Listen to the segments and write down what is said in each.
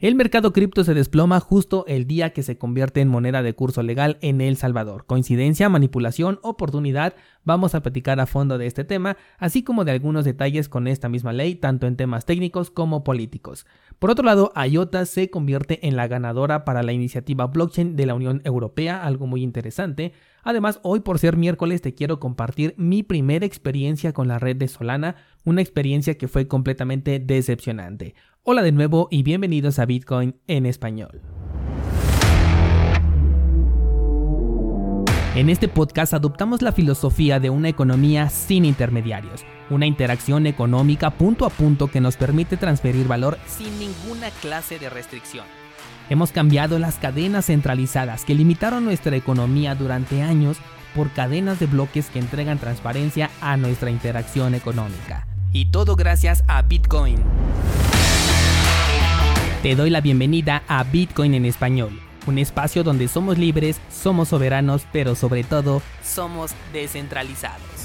El mercado cripto se desploma justo el día que se convierte en moneda de curso legal en El Salvador. ¿Coincidencia, manipulación, oportunidad? Vamos a platicar a fondo de este tema, así como de algunos detalles con esta misma ley, tanto en temas técnicos como políticos. Por otro lado, IOTA se convierte en la ganadora para la iniciativa blockchain de la Unión Europea, algo muy interesante. Además, hoy por ser miércoles te quiero compartir mi primera experiencia con la red de Solana, una experiencia que fue completamente decepcionante. Hola de nuevo y bienvenidos a Bitcoin en español. En este podcast adoptamos la filosofía de una economía sin intermediarios, una interacción económica punto a punto que nos permite transferir valor sin ninguna clase de restricción. Hemos cambiado las cadenas centralizadas que limitaron nuestra economía durante años por cadenas de bloques que entregan transparencia a nuestra interacción económica. Y todo gracias a Bitcoin. Te doy la bienvenida a Bitcoin en español, un espacio donde somos libres, somos soberanos, pero sobre todo somos descentralizados.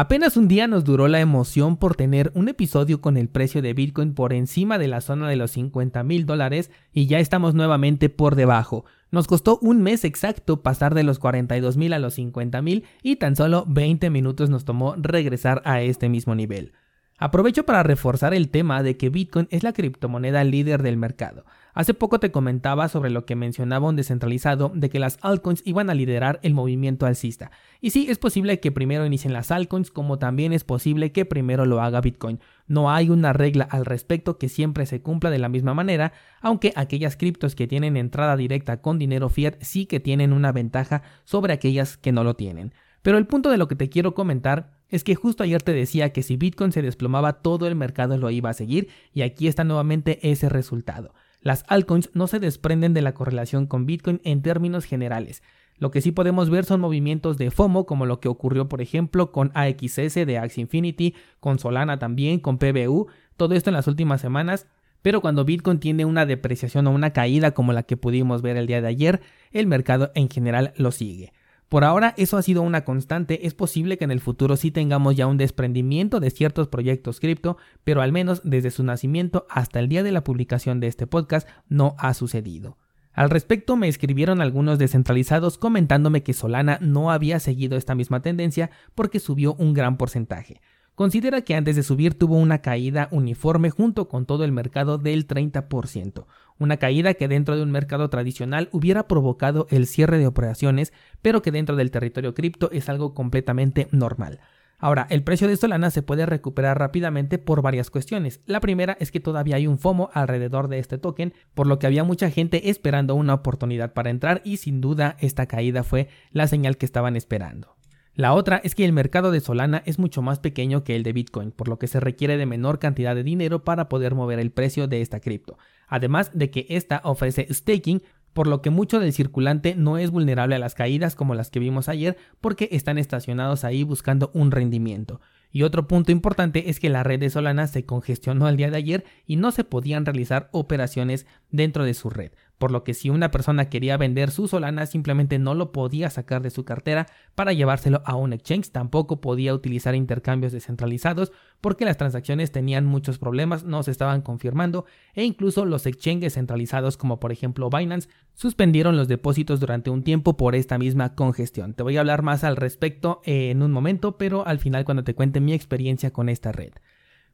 Apenas un día nos duró la emoción por tener un episodio con el precio de Bitcoin por encima de la zona de los 50 mil dólares y ya estamos nuevamente por debajo. Nos costó un mes exacto pasar de los 42 mil a los 50 mil y tan solo 20 minutos nos tomó regresar a este mismo nivel. Aprovecho para reforzar el tema de que Bitcoin es la criptomoneda líder del mercado. Hace poco te comentaba sobre lo que mencionaba un descentralizado de que las altcoins iban a liderar el movimiento alcista. Y sí, es posible que primero inicien las altcoins como también es posible que primero lo haga Bitcoin. No hay una regla al respecto que siempre se cumpla de la misma manera, aunque aquellas criptos que tienen entrada directa con dinero fiat sí que tienen una ventaja sobre aquellas que no lo tienen. Pero el punto de lo que te quiero comentar es que justo ayer te decía que si Bitcoin se desplomaba todo el mercado lo iba a seguir y aquí está nuevamente ese resultado. Las altcoins no se desprenden de la correlación con Bitcoin en términos generales. Lo que sí podemos ver son movimientos de FOMO, como lo que ocurrió, por ejemplo, con AXS de Axie Infinity, con Solana también, con PBU, todo esto en las últimas semanas. Pero cuando Bitcoin tiene una depreciación o una caída como la que pudimos ver el día de ayer, el mercado en general lo sigue. Por ahora eso ha sido una constante, es posible que en el futuro sí tengamos ya un desprendimiento de ciertos proyectos cripto, pero al menos desde su nacimiento hasta el día de la publicación de este podcast no ha sucedido. Al respecto me escribieron algunos descentralizados comentándome que Solana no había seguido esta misma tendencia porque subió un gran porcentaje. Considera que antes de subir tuvo una caída uniforme junto con todo el mercado del 30%, una caída que dentro de un mercado tradicional hubiera provocado el cierre de operaciones, pero que dentro del territorio cripto es algo completamente normal. Ahora, el precio de Solana se puede recuperar rápidamente por varias cuestiones. La primera es que todavía hay un FOMO alrededor de este token, por lo que había mucha gente esperando una oportunidad para entrar y sin duda esta caída fue la señal que estaban esperando. La otra es que el mercado de Solana es mucho más pequeño que el de Bitcoin, por lo que se requiere de menor cantidad de dinero para poder mover el precio de esta cripto. Además de que esta ofrece staking, por lo que mucho del circulante no es vulnerable a las caídas como las que vimos ayer porque están estacionados ahí buscando un rendimiento. Y otro punto importante es que la red de Solana se congestionó el día de ayer y no se podían realizar operaciones dentro de su red, por lo que si una persona quería vender su Solana simplemente no lo podía sacar de su cartera para llevárselo a un exchange, tampoco podía utilizar intercambios descentralizados porque las transacciones tenían muchos problemas, no se estaban confirmando e incluso los exchanges centralizados como por ejemplo Binance suspendieron los depósitos durante un tiempo por esta misma congestión. Te voy a hablar más al respecto en un momento, pero al final cuando te cuente mi experiencia con esta red.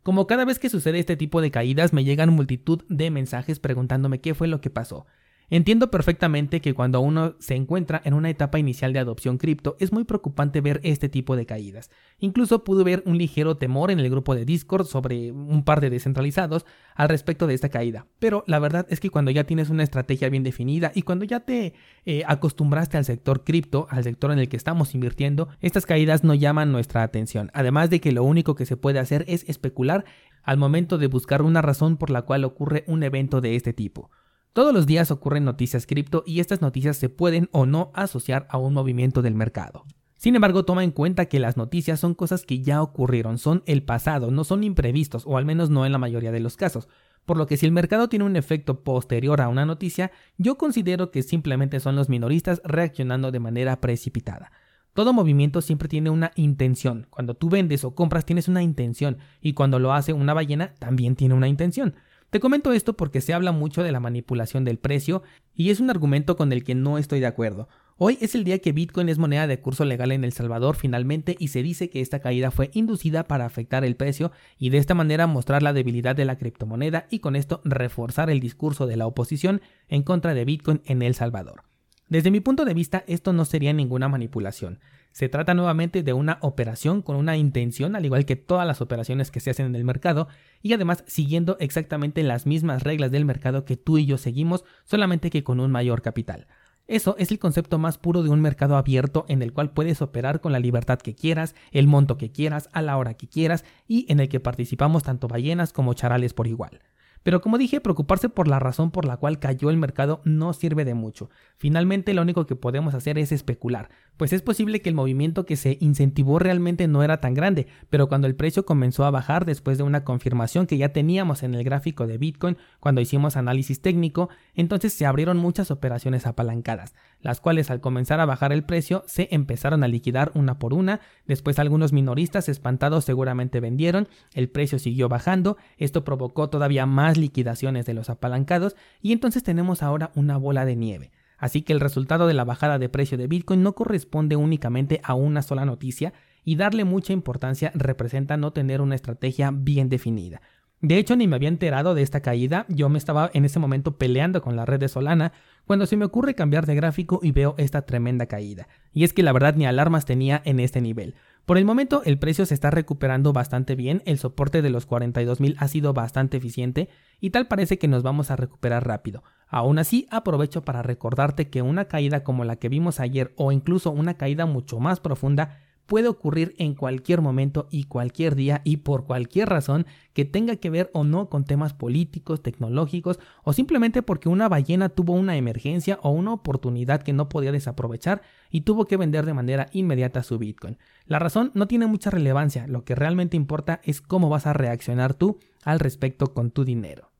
Como cada vez que sucede este tipo de caídas me llegan multitud de mensajes preguntándome qué fue lo que pasó. Entiendo perfectamente que cuando uno se encuentra en una etapa inicial de adopción cripto es muy preocupante ver este tipo de caídas. Incluso pude ver un ligero temor en el grupo de Discord sobre un par de descentralizados al respecto de esta caída. Pero la verdad es que cuando ya tienes una estrategia bien definida y cuando ya te eh, acostumbraste al sector cripto, al sector en el que estamos invirtiendo, estas caídas no llaman nuestra atención. Además de que lo único que se puede hacer es especular al momento de buscar una razón por la cual ocurre un evento de este tipo. Todos los días ocurren noticias cripto y estas noticias se pueden o no asociar a un movimiento del mercado. Sin embargo, toma en cuenta que las noticias son cosas que ya ocurrieron, son el pasado, no son imprevistos, o al menos no en la mayoría de los casos. Por lo que si el mercado tiene un efecto posterior a una noticia, yo considero que simplemente son los minoristas reaccionando de manera precipitada. Todo movimiento siempre tiene una intención. Cuando tú vendes o compras tienes una intención y cuando lo hace una ballena también tiene una intención. Te comento esto porque se habla mucho de la manipulación del precio y es un argumento con el que no estoy de acuerdo. Hoy es el día que Bitcoin es moneda de curso legal en El Salvador finalmente y se dice que esta caída fue inducida para afectar el precio y de esta manera mostrar la debilidad de la criptomoneda y con esto reforzar el discurso de la oposición en contra de Bitcoin en El Salvador. Desde mi punto de vista, esto no sería ninguna manipulación. Se trata nuevamente de una operación con una intención, al igual que todas las operaciones que se hacen en el mercado, y además siguiendo exactamente las mismas reglas del mercado que tú y yo seguimos, solamente que con un mayor capital. Eso es el concepto más puro de un mercado abierto en el cual puedes operar con la libertad que quieras, el monto que quieras, a la hora que quieras y en el que participamos tanto ballenas como charales por igual. Pero como dije, preocuparse por la razón por la cual cayó el mercado no sirve de mucho. Finalmente lo único que podemos hacer es especular, pues es posible que el movimiento que se incentivó realmente no era tan grande, pero cuando el precio comenzó a bajar después de una confirmación que ya teníamos en el gráfico de Bitcoin cuando hicimos análisis técnico, entonces se abrieron muchas operaciones apalancadas, las cuales al comenzar a bajar el precio se empezaron a liquidar una por una, después algunos minoristas espantados seguramente vendieron, el precio siguió bajando, esto provocó todavía más liquidaciones de los apalancados. Y entonces tenemos ahora una bola de nieve. Así que el resultado de la bajada de precio de Bitcoin no corresponde únicamente a una sola noticia. Y darle mucha importancia representa no tener una estrategia bien definida. De hecho, ni me había enterado de esta caída, yo me estaba en ese momento peleando con la red de Solana cuando se me ocurre cambiar de gráfico y veo esta tremenda caída. Y es que la verdad ni alarmas tenía en este nivel. Por el momento el precio se está recuperando bastante bien, el soporte de los 42.000 ha sido bastante eficiente y tal parece que nos vamos a recuperar rápido. Aún así aprovecho para recordarte que una caída como la que vimos ayer o incluso una caída mucho más profunda puede ocurrir en cualquier momento y cualquier día y por cualquier razón que tenga que ver o no con temas políticos, tecnológicos o simplemente porque una ballena tuvo una emergencia o una oportunidad que no podía desaprovechar y tuvo que vender de manera inmediata su Bitcoin. La razón no tiene mucha relevancia, lo que realmente importa es cómo vas a reaccionar tú al respecto con tu dinero.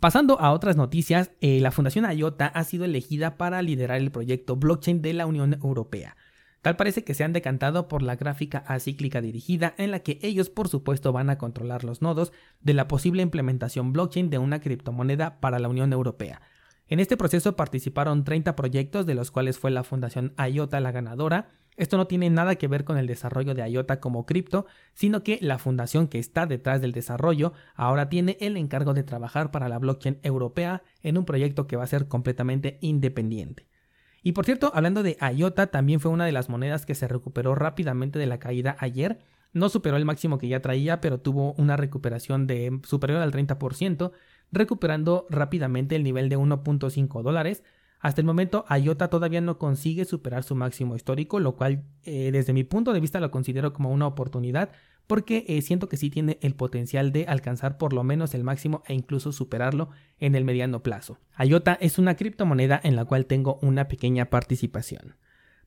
Pasando a otras noticias, eh, la Fundación IOTA ha sido elegida para liderar el proyecto blockchain de la Unión Europea. Tal parece que se han decantado por la gráfica acíclica dirigida en la que ellos por supuesto van a controlar los nodos de la posible implementación blockchain de una criptomoneda para la Unión Europea. En este proceso participaron 30 proyectos de los cuales fue la Fundación IOTA la ganadora. Esto no tiene nada que ver con el desarrollo de IOTA como cripto, sino que la fundación que está detrás del desarrollo ahora tiene el encargo de trabajar para la blockchain europea en un proyecto que va a ser completamente independiente. Y por cierto, hablando de IOTA, también fue una de las monedas que se recuperó rápidamente de la caída ayer. No superó el máximo que ya traía, pero tuvo una recuperación de superior al 30%, recuperando rápidamente el nivel de 1.5 dólares. Hasta el momento, IOTA todavía no consigue superar su máximo histórico, lo cual eh, desde mi punto de vista lo considero como una oportunidad, porque eh, siento que sí tiene el potencial de alcanzar por lo menos el máximo e incluso superarlo en el mediano plazo. IOTA es una criptomoneda en la cual tengo una pequeña participación.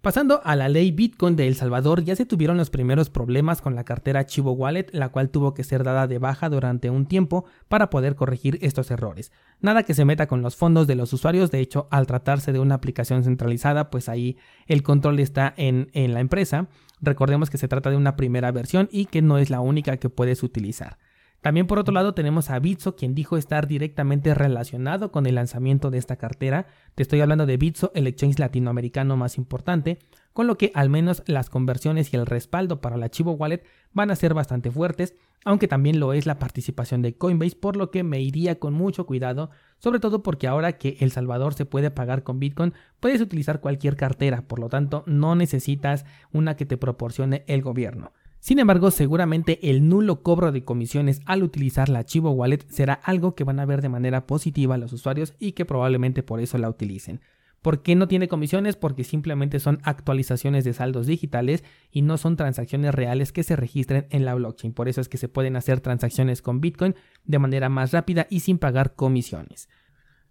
Pasando a la ley Bitcoin de El Salvador, ya se tuvieron los primeros problemas con la cartera Chivo Wallet, la cual tuvo que ser dada de baja durante un tiempo para poder corregir estos errores. Nada que se meta con los fondos de los usuarios, de hecho, al tratarse de una aplicación centralizada, pues ahí el control está en, en la empresa. Recordemos que se trata de una primera versión y que no es la única que puedes utilizar. También por otro lado tenemos a Bitso, quien dijo estar directamente relacionado con el lanzamiento de esta cartera. Te estoy hablando de Bitso, el exchange latinoamericano más importante, con lo que al menos las conversiones y el respaldo para la Chivo Wallet van a ser bastante fuertes, aunque también lo es la participación de Coinbase, por lo que me iría con mucho cuidado, sobre todo porque ahora que El Salvador se puede pagar con Bitcoin, puedes utilizar cualquier cartera, por lo tanto no necesitas una que te proporcione el gobierno. Sin embargo, seguramente el nulo cobro de comisiones al utilizar la Chivo Wallet será algo que van a ver de manera positiva los usuarios y que probablemente por eso la utilicen. ¿Por qué no tiene comisiones? Porque simplemente son actualizaciones de saldos digitales y no son transacciones reales que se registren en la blockchain. Por eso es que se pueden hacer transacciones con Bitcoin de manera más rápida y sin pagar comisiones.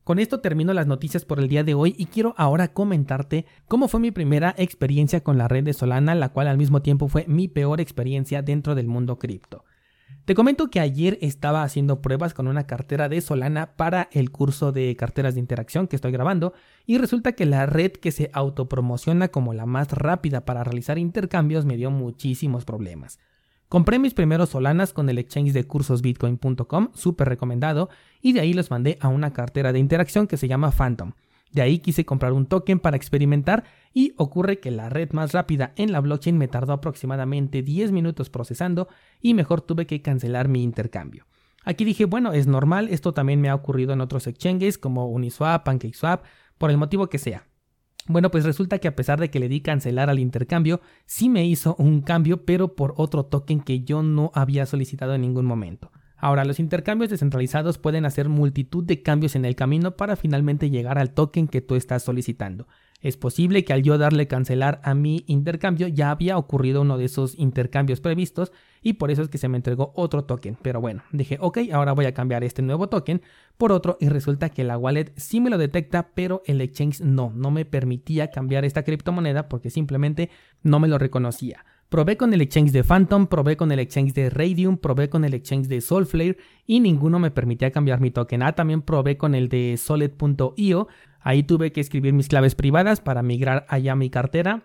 Con esto termino las noticias por el día de hoy y quiero ahora comentarte cómo fue mi primera experiencia con la red de Solana, la cual al mismo tiempo fue mi peor experiencia dentro del mundo cripto. Te comento que ayer estaba haciendo pruebas con una cartera de Solana para el curso de carteras de interacción que estoy grabando y resulta que la red que se autopromociona como la más rápida para realizar intercambios me dio muchísimos problemas. Compré mis primeros Solanas con el exchange de cursosbitcoin.com, súper recomendado, y de ahí los mandé a una cartera de interacción que se llama Phantom. De ahí quise comprar un token para experimentar y ocurre que la red más rápida en la blockchain me tardó aproximadamente 10 minutos procesando y mejor tuve que cancelar mi intercambio. Aquí dije, bueno, es normal, esto también me ha ocurrido en otros exchanges como Uniswap, PancakeSwap, por el motivo que sea. Bueno, pues resulta que a pesar de que le di cancelar al intercambio, sí me hizo un cambio, pero por otro token que yo no había solicitado en ningún momento. Ahora, los intercambios descentralizados pueden hacer multitud de cambios en el camino para finalmente llegar al token que tú estás solicitando. Es posible que al yo darle cancelar a mi intercambio ya había ocurrido uno de esos intercambios previstos y por eso es que se me entregó otro token. Pero bueno, dije, ok, ahora voy a cambiar este nuevo token por otro y resulta que la wallet sí me lo detecta, pero el exchange no, no me permitía cambiar esta criptomoneda porque simplemente no me lo reconocía. Probé con el exchange de Phantom, probé con el exchange de Radium, probé con el exchange de Soulflare y ninguno me permitía cambiar mi token. Ah, también probé con el de Solid.io. Ahí tuve que escribir mis claves privadas para migrar allá mi cartera.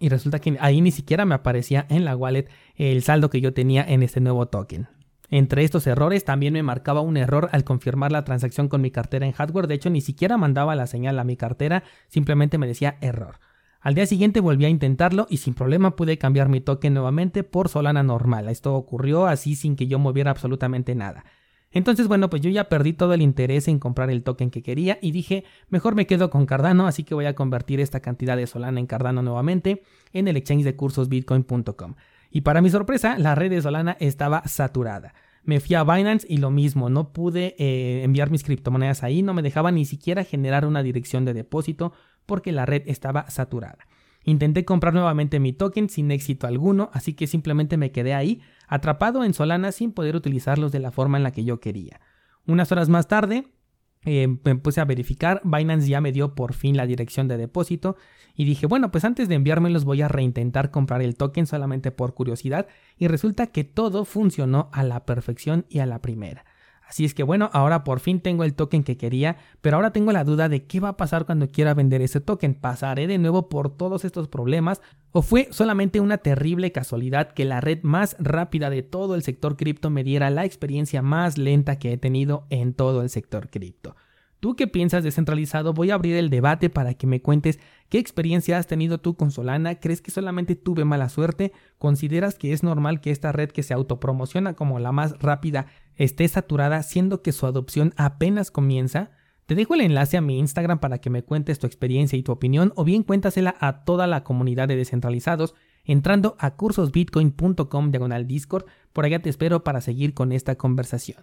Y resulta que ahí ni siquiera me aparecía en la wallet el saldo que yo tenía en este nuevo token. Entre estos errores también me marcaba un error al confirmar la transacción con mi cartera en hardware. De hecho, ni siquiera mandaba la señal a mi cartera, simplemente me decía error. Al día siguiente volví a intentarlo y sin problema pude cambiar mi token nuevamente por Solana normal. Esto ocurrió así sin que yo moviera absolutamente nada. Entonces, bueno, pues yo ya perdí todo el interés en comprar el token que quería y dije, mejor me quedo con Cardano, así que voy a convertir esta cantidad de Solana en Cardano nuevamente en el exchange de cursos bitcoin.com. Y para mi sorpresa, la red de Solana estaba saturada. Me fui a Binance y lo mismo, no pude eh, enviar mis criptomonedas ahí, no me dejaba ni siquiera generar una dirección de depósito, porque la red estaba saturada. Intenté comprar nuevamente mi token sin éxito alguno, así que simplemente me quedé ahí, atrapado en Solana sin poder utilizarlos de la forma en la que yo quería. Unas horas más tarde, eh, me puse a verificar, Binance ya me dio por fin la dirección de depósito y dije, bueno, pues antes de enviármelos voy a reintentar comprar el token solamente por curiosidad y resulta que todo funcionó a la perfección y a la primera. Así es que bueno, ahora por fin tengo el token que quería, pero ahora tengo la duda de qué va a pasar cuando quiera vender ese token. ¿Pasaré de nuevo por todos estos problemas? ¿O fue solamente una terrible casualidad que la red más rápida de todo el sector cripto me diera la experiencia más lenta que he tenido en todo el sector cripto? ¿Tú qué piensas descentralizado? Voy a abrir el debate para que me cuentes qué experiencia has tenido tú con Solana. ¿Crees que solamente tuve mala suerte? ¿Consideras que es normal que esta red que se autopromociona como la más rápida esté saturada siendo que su adopción apenas comienza? Te dejo el enlace a mi Instagram para que me cuentes tu experiencia y tu opinión o bien cuéntasela a toda la comunidad de descentralizados entrando a cursosbitcoin.com diagonal Discord. Por allá te espero para seguir con esta conversación.